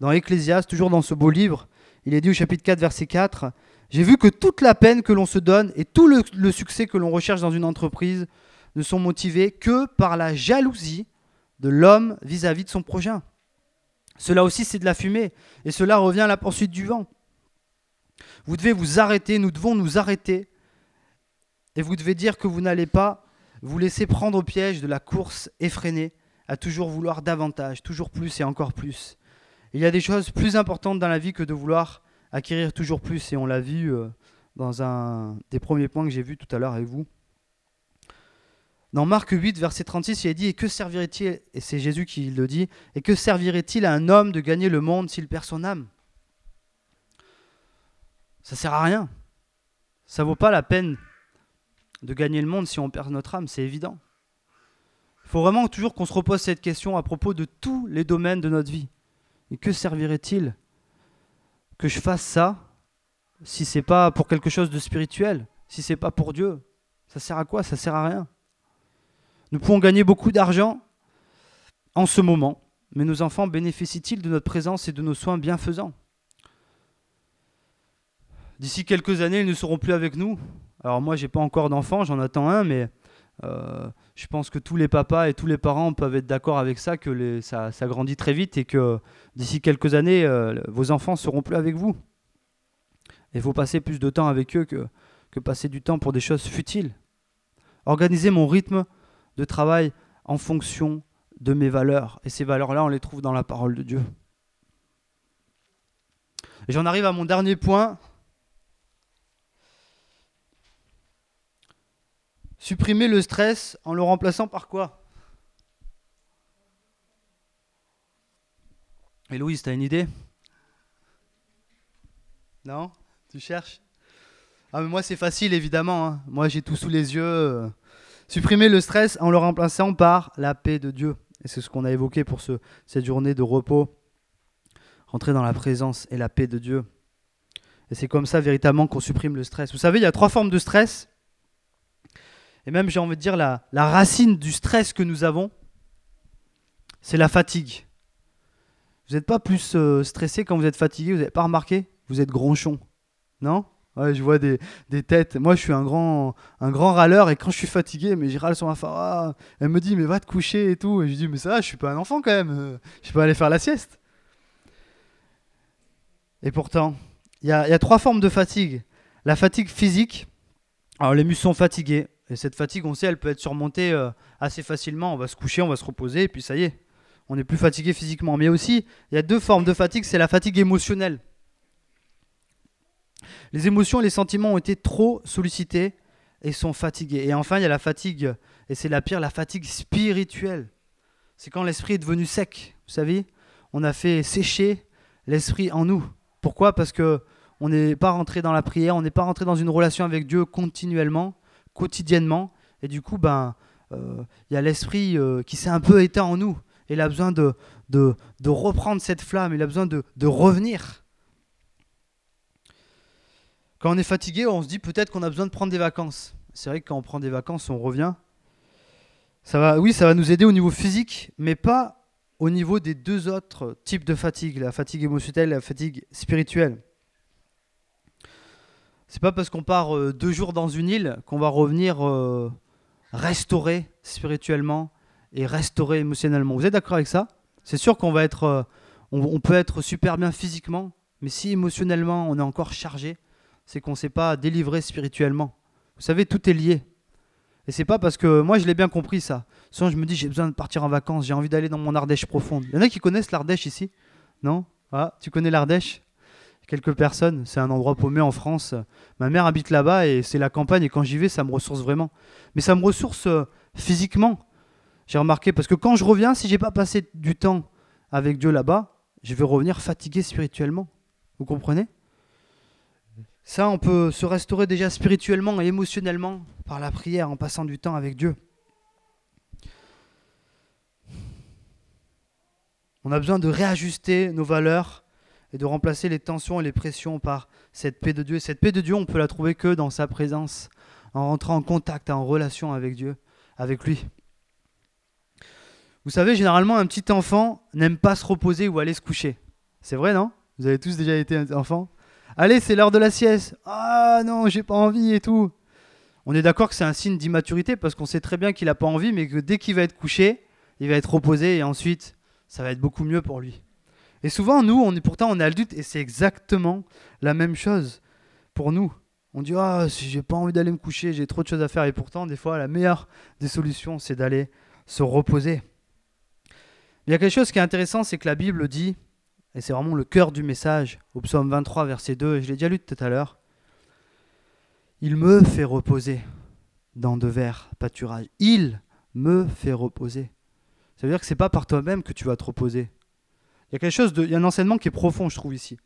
Dans Ecclésiaste, toujours dans ce beau livre, il est dit au chapitre 4, verset 4, J'ai vu que toute la peine que l'on se donne et tout le succès que l'on recherche dans une entreprise ne sont motivés que par la jalousie de l'homme vis-à-vis de son prochain. Cela aussi, c'est de la fumée. Et cela revient à la poursuite du vent. Vous devez vous arrêter, nous devons nous arrêter. Et vous devez dire que vous n'allez pas vous laisser prendre au piège de la course effrénée à toujours vouloir davantage, toujours plus et encore plus. Il y a des choses plus importantes dans la vie que de vouloir acquérir toujours plus. Et on l'a vu euh, dans un des premiers points que j'ai vu tout à l'heure avec vous. Dans Marc 8, verset 36, il est dit Et que servirait-il? Et c'est Jésus qui le dit Et que servirait-il à un homme de gagner le monde s'il perd son âme? Ça sert à rien. Ça vaut pas la peine de gagner le monde si on perd notre âme, c'est évident. Il faut vraiment toujours qu'on se repose cette question à propos de tous les domaines de notre vie. Et que servirait-il que je fasse ça si c'est pas pour quelque chose de spirituel, si c'est pas pour Dieu? Ça sert à quoi? Ça sert à rien. Nous pouvons gagner beaucoup d'argent en ce moment, mais nos enfants bénéficient-ils de notre présence et de nos soins bienfaisants? D'ici quelques années, ils ne seront plus avec nous. Alors moi, j'ai pas encore d'enfants, j'en attends un, mais euh, je pense que tous les papas et tous les parents peuvent être d'accord avec ça, que ça, grandit très vite et que d'ici quelques années, euh, vos enfants seront plus avec vous. Il faut passer plus de temps avec eux que, que passer du temps pour des choses futiles. Organiser mon rythme de travail en fonction de mes valeurs. Et ces valeurs-là, on les trouve dans la parole de Dieu. J'en arrive à mon dernier point. Supprimer le stress en le remplaçant par quoi? Et Louise, tu as une idée? Non? Tu cherches? Ah mais moi c'est facile évidemment. Hein. Moi j'ai tout sous les yeux. Supprimer le stress en le remplaçant par la paix de Dieu. Et c'est ce qu'on a évoqué pour ce, cette journée de repos. Rentrer dans la présence et la paix de Dieu. Et c'est comme ça véritablement qu'on supprime le stress. Vous savez, il y a trois formes de stress. Et même, j'ai envie de dire, la, racine du stress que nous avons, c'est la fatigue. Vous n'êtes pas plus euh, stressé quand vous êtes fatigué, vous n'avez pas remarqué? Vous êtes gronchon, non? Je vois des, têtes. Moi, je suis un grand, un grand râleur et quand je suis fatigué, mais je râle sur ma femme. Ah, elle me dit, mais va te coucher et tout. Et je dis, mais ça, je suis pas un enfant quand même. Je peux aller faire la sieste. Et pourtant, il y a, trois formes de fatigue. La fatigue physique. Alors, les muscles sont fatigués. Et cette fatigue, on sait, elle peut être surmontée euh, assez facilement. On va se coucher, on va se reposer, et puis ça y est, on n'est plus fatigué physiquement. Mais aussi, il y a deux formes de fatigue. C'est la fatigue émotionnelle. Les émotions et les sentiments ont été trop sollicités et sont fatigués. Et enfin, il y a la fatigue, et c'est la pire, la fatigue spirituelle. C'est quand l'esprit est devenu sec, vous savez, on a fait sécher l'esprit en nous. Pourquoi? Parce que on n'est pas rentré dans la prière, on n'est pas rentré dans une relation avec Dieu continuellement, quotidiennement, et du coup, ben, euh, il y a l'esprit euh, qui s'est un peu éteint en nous. Il a besoin de, de, reprendre cette flamme, il a besoin de, de revenir. Quand on est fatigué, on se dit peut-être qu'on a besoin de prendre des vacances. C'est vrai que quand on prend des vacances, on revient. Ça va, oui, ça va nous aider au niveau physique, mais pas au niveau des deux autres types de fatigue, la fatigue émotionnelle et la fatigue spirituelle. C'est pas parce qu'on part euh, deux jours dans une île qu'on va revenir euh, restauré spirituellement et restauré émotionnellement. Vous êtes d'accord avec ça? C'est sûr qu'on va être, euh, peut être super bien physiquement, mais si émotionnellement on est encore chargé, c'est qu'on ne s'est pas délivré spirituellement. Vous savez, tout est lié. Et c'est pas parce que moi je l'ai bien compris ça. Souvent je me dis j'ai besoin de partir en vacances, j'ai envie d'aller dans mon Ardèche profonde. Il y en a qui connaissent l'Ardèche ici Non? Ah, Tu connais l'Ardèche? Quelques personnes, c'est un endroit paumé en France. Ma mère habite là-bas et c'est la campagne et quand j'y vais ça me ressource vraiment. Mais ça me ressource euh, physiquement. J'ai remarqué parce que quand je reviens, si j'ai pas passé du temps avec Dieu là-bas, je vais revenir fatigué spirituellement. Vous comprenez? Ça, on peut se restaurer déjà spirituellement et émotionnellement par la prière en passant du temps avec Dieu. On a besoin de réajuster nos valeurs et de remplacer les tensions et les pressions par cette paix de Dieu. Et cette paix de Dieu, on peut la trouver que dans sa présence, en rentrant en contact, en relation avec Dieu, avec lui. Vous savez, généralement, un petit enfant n'aime pas se reposer ou aller se coucher. C'est vrai, non? Vous avez tous déjà été enfant? Allez, c'est l'heure de la sieste. Ah non, j'ai pas envie et tout. On est d'accord que c'est un signe d'immaturité parce qu'on sait très bien qu'il n'a pas envie, mais que dès qu'il va être couché, il va être reposé et ensuite, ça va être beaucoup mieux pour lui. Et souvent, nous, on est pourtant on est adulte et c'est exactement la même chose pour nous. On dit ah si j'ai pas envie d'aller me coucher, j'ai trop de choses à faire et pourtant des fois la meilleure des solutions c'est d'aller se reposer. Il y a quelque chose qui est intéressant, c'est que la Bible dit et c'est vraiment le cœur du message, au psaume 23, verset 2, et je l'ai déjà lu tout à l'heure. Il me fait reposer dans de verts pâturages. Il me fait reposer. Ça veut dire que c'est pas par toi-même que tu vas te reposer. Il y a quelque chose il y a un enseignement qui est profond, je trouve ici,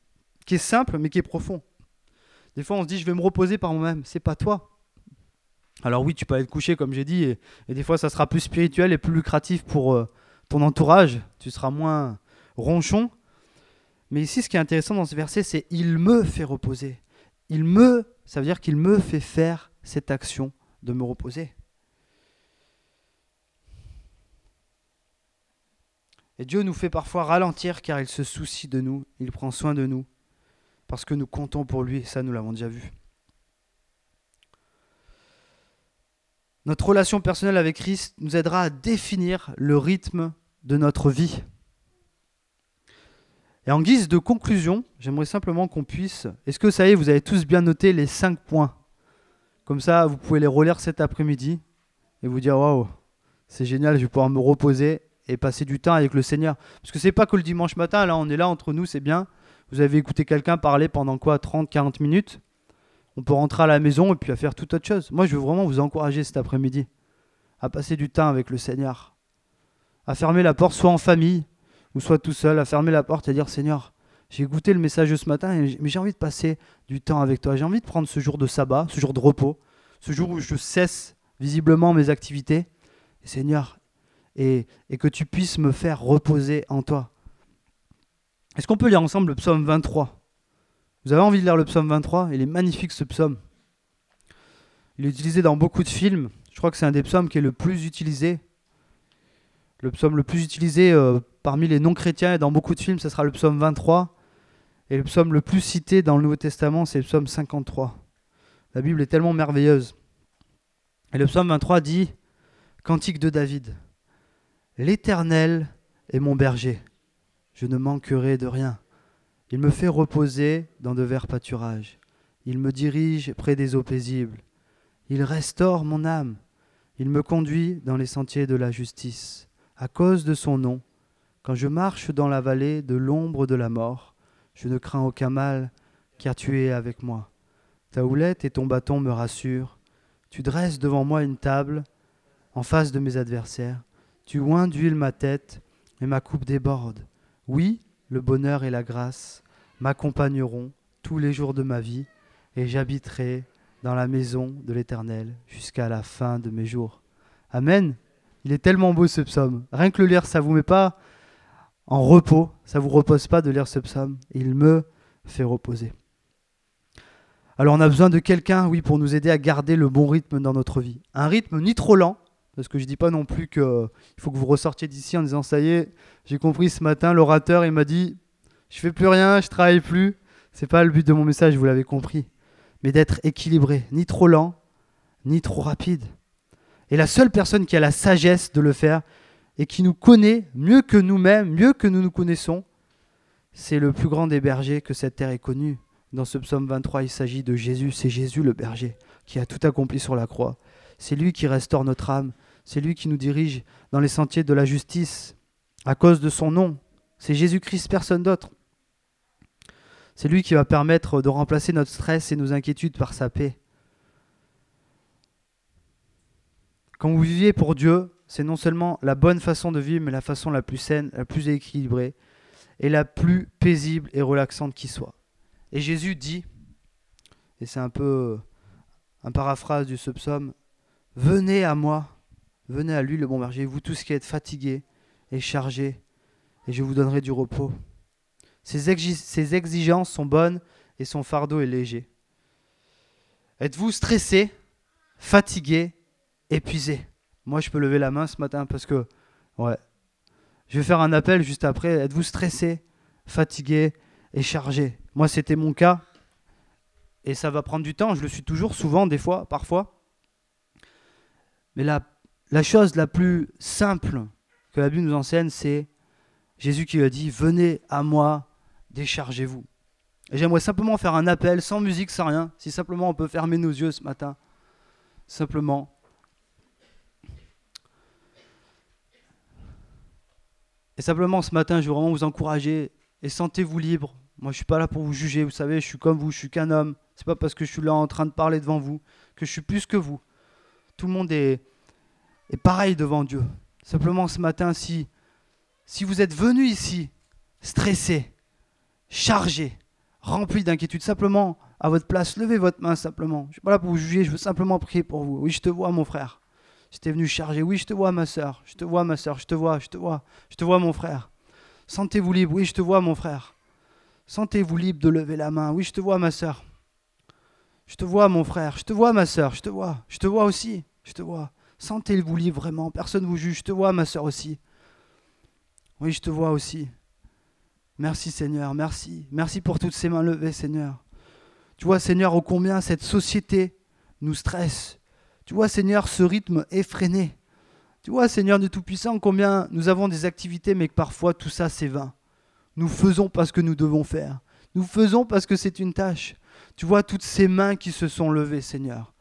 qui est simple mais qui est profond. Des fois, on se dit, je vais me reposer par moi-même. C'est pas toi. Alors oui, tu peux être couché, comme j'ai dit, et, des fois, ça sera plus spirituel et plus lucratif pour euh, ton entourage. Tu seras moins ronchon. Mais ici, ce qui est intéressant dans ce verset, c'est il me fait reposer. Il me, ça veut dire qu'il me fait faire cette action de me reposer. Et Dieu nous fait parfois ralentir car il se soucie de nous, il prend soin de nous, parce que nous comptons pour lui, ça nous l'avons déjà vu. Notre relation personnelle avec Christ nous aidera à définir le rythme de notre vie. Et en guise de conclusion, j'aimerais simplement qu'on puisse. Est-ce que ça y est, vous avez tous bien noté les cinq points? Comme ça, vous pouvez les relire cet après-midi et vous dire waouh, c'est génial, je vais pouvoir me reposer et passer du temps avec le Seigneur. Parce que c'est pas que le dimanche matin, là, on est là entre nous, c'est bien. Vous avez écouté quelqu'un parler pendant quoi 30, 40 minutes? On peut rentrer à la maison et puis à faire toute autre chose. Moi, je veux vraiment vous encourager cet après-midi à passer du temps avec le Seigneur, à fermer la porte, soit en famille, ou soit tout seul à fermer la porte et dire Seigneur, j'ai goûté le message de ce matin, mais j'ai envie de passer du temps avec toi. J'ai envie de prendre ce jour de sabbat, ce jour de repos, ce jour où je cesse visiblement mes activités. Seigneur, et, que tu puisses me faire reposer en toi. Est-ce qu'on peut lire ensemble le psaume 23 Vous avez envie de lire le psaume 23 Il est magnifique ce psaume. Il est utilisé dans beaucoup de films. Je crois que c'est un des psaumes qui est le plus utilisé Le psaume le plus utilisé euh, parmi les non-chrétiens et dans beaucoup de films, ce sera le psaume 23. Et le psaume le plus cité dans le Nouveau Testament, c'est le psaume 53. La Bible est tellement merveilleuse. Et le psaume 23 dit, Cantique de David, L'Éternel est mon berger, je ne manquerai de rien. Il me fait reposer dans de verts pâturages. Il me dirige près des eaux paisibles. Il restaure mon âme. Il me conduit dans les sentiers de la justice. À cause de son nom, quand je marche dans la vallée de l'ombre de la mort, je ne crains aucun mal, car tu es avec moi. Ta houlette et ton bâton me rassurent. Tu dresses devant moi une table en face de mes adversaires. Tu oins d'huile ma tête et ma coupe déborde. Oui, le bonheur et la grâce m'accompagneront tous les jours de ma vie, et j'habiterai dans la maison de l'Éternel jusqu'à la fin de mes jours. Amen. Il est tellement beau ce psaume. Rien que le lire, ça vous met pas en repos, ça vous repose pas de lire ce psaume. Il me fait reposer. Alors on a besoin de quelqu'un, oui, pour nous aider à garder le bon rythme dans notre vie. Un rythme ni trop lent, parce que je dis pas non plus qu'il faut que vous ressortiez d'ici en disant ça y est, j'ai compris ce matin, l'orateur il m'a dit je fais plus rien, je travaille plus. C'est pas le but de mon message, vous l'avez compris. Mais d'être équilibré, ni trop lent, ni trop rapide. Et la seule personne qui a la sagesse de le faire et qui nous connaît mieux que nous-mêmes, mieux que nous nous connaissons, c'est le plus grand des bergers que cette terre ait connu. Dans ce psaume 23, il s'agit de Jésus. C'est Jésus le berger qui a tout accompli sur la croix. C'est lui qui restaure notre âme. C'est lui qui nous dirige dans les sentiers de la justice à cause de son nom. C'est Jésus-Christ, personne d'autre. C'est lui qui va permettre de remplacer notre stress et nos inquiétudes par sa paix. Quand vous vivez pour Dieu, c'est non seulement la bonne façon de vivre, mais la façon la plus saine, la plus équilibrée et la plus paisible et relaxante qui soit. Et Jésus dit, et c'est un peu un paraphrase du psaume, Venez à moi, venez à lui le bon berger, vous tous qui êtes fatigués et chargés, et je vous donnerai du repos. Ses, exigences sont bonnes et son fardeau est léger. Êtes-vous stressé, fatigué, épuisé Moi, je peux lever la main ce matin parce que, ouais, je vais faire un appel juste après. Êtes-vous stressé, fatigué et chargé? Moi, c'était mon cas. Et ça va prendre du temps. Je le suis toujours, souvent, des fois, parfois. Mais la, la chose la plus simple que la Bible nous enseigne, c'est Jésus qui lui a dit Venez à moi, déchargez-vous. Et j'aimerais simplement faire un appel, sans musique, sans rien, si simplement on peut fermer nos yeux ce matin. Simplement. Et simplement ce matin, je veux vraiment vous encourager et sentez-vous libre. Moi, je suis pas là pour vous juger, vous savez, je suis comme vous, je suis qu'un homme. C'est pas parce que je suis là en train de parler devant vous que je suis plus que vous. Tout le monde est, pareil devant Dieu. Simplement ce matin, si, si vous êtes venu ici stressé, chargé, rempli d'inquiétude, simplement à votre place, levez votre main simplement. Je suis pas là pour vous juger, je veux simplement prier pour vous. Oui, je te vois, mon frère. J'étais venu charger. Oui, je te vois, ma soeur. Je te vois, ma soeur. Je te vois, je te vois. Je te vois, mon frère. Sentez-vous libre. Oui, je te vois, mon frère. Sentez-vous libre de lever la main. Oui, je te vois, ma soeur. Je te vois, mon frère. Je te vois, ma soeur. Je te vois. Je te vois aussi. Je te vois. Sentez-vous libre vraiment. Personne ne vous juge. Je te vois, ma soeur aussi. Oui, je te vois aussi. Merci Seigneur, merci. Merci pour toutes ces mains levées, Seigneur. Tu vois, Seigneur, ô combien cette société nous stresse. Tu vois, Seigneur, ce rythme effréné. Tu vois, Seigneur du Tout-Puissant, combien nous avons des activités, mais que parfois tout ça, c'est vain. Nous faisons parce que nous devons faire. Nous faisons parce que c'est une tâche. Tu vois toutes ces mains qui se sont levées, Seigneur.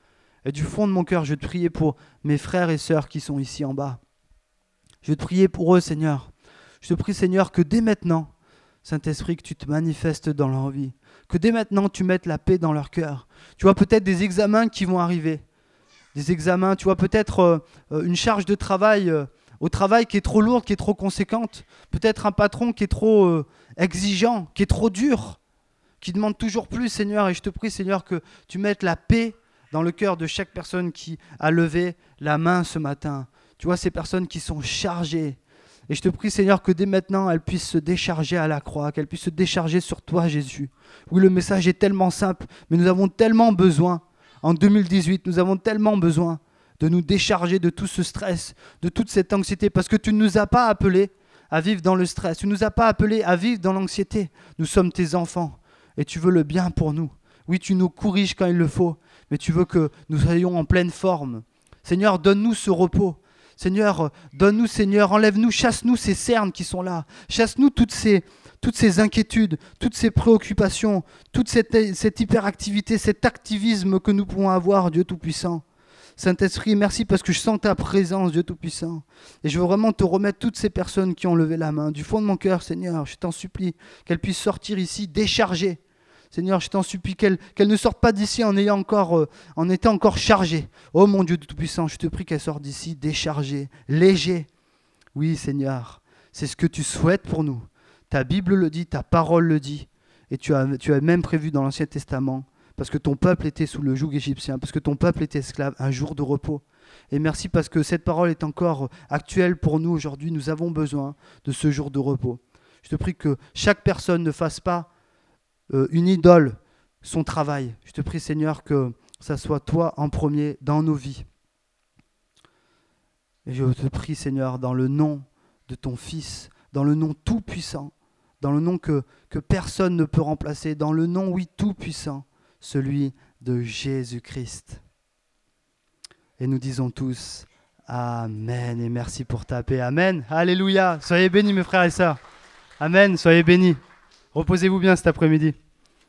Et du fond de mon cœur, je te prier pour mes frères et sœurs qui sont ici en bas. Je te prier pour eux, Seigneur. Je te prie, Seigneur, que dès maintenant, Saint-Esprit, que tu te manifestes dans leur vie. Que dès maintenant, tu mettes la paix dans leur cœur. Tu vois peut-être des examens qui vont arriver. Des examens, tu vois peut-être euh, euh, une charge de travail euh, au travail qui est trop lourde, qui est trop conséquente. Peut-être un patron qui est trop exigeant, qui est trop dur, qui demande toujours plus, Seigneur. Et je te prie, Seigneur, que tu mettes la paix dans le cœur de chaque personne qui a levé la main ce matin. Tu vois, ces personnes qui sont chargées, et je te prie, Seigneur, que dès maintenant, elle puisse se décharger à la croix, qu'elle puisse se décharger sur toi, Jésus. Oui, le message est tellement simple, mais nous avons tellement besoin, en 2018, nous avons tellement besoin de nous décharger de tout ce stress, de toute cette anxiété, parce que tu ne nous as pas appelés à vivre dans le stress, tu ne nous as pas appelés à vivre dans l'anxiété. Nous sommes tes enfants et tu veux le bien pour nous. Oui, tu nous corriges quand il le faut, mais tu veux que nous soyons en pleine forme. Seigneur, donne-nous ce repos. Seigneur, donne-nous, Seigneur, enlève-nous, chasse-nous ces cernes qui sont là. Chasse-nous toutes ces, toutes ces inquiétudes, toutes ces préoccupations, toute cette, hyperactivité, cet activisme que nous pouvons avoir, Dieu Tout-Puissant. Saint-Esprit, merci parce que je sens ta présence, Dieu Tout-Puissant. Et je veux vraiment te remettre toutes ces personnes qui ont levé la main. Du fond de mon cœur, Seigneur, je t'en supplie qu'elles puissent sortir ici déchargées. Seigneur, je t'en supplie qu'elles ne sortent pas d'ici en, ayant encore, euh, en étant encore chargées. Oh mon Dieu Tout-Puissant, je te prie qu'elles sortent d'ici déchargées, légers. Oui, Seigneur, c'est ce que tu souhaites pour nous. Ta Bible le dit, ta parole le dit. Et tu as, même prévu dans l'Ancien Testament, parce que ton peuple était sous le joug égyptien, parce que ton peuple était esclave, un jour de repos. Et merci parce que cette parole est encore actuelle pour nous aujourd'hui. Nous avons besoin de ce jour de repos. Je te prie que chaque personne ne fasse pas euh, une idole son travail. Je te prie Seigneur que ça soit toi en premier dans nos vies. Je te prie Seigneur dans le nom de ton Fils, dans le nom tout-puissant, dans le nom que, personne ne peut remplacer, dans le nom, oui, tout-puissant, celui de Jésus-Christ. Et nous disons tous Amen et merci pour ta paix. Amen. Alléluia. Soyez bénis mes frères et sœurs. Amen. Soyez bénis. Reposez-vous bien cet après-midi.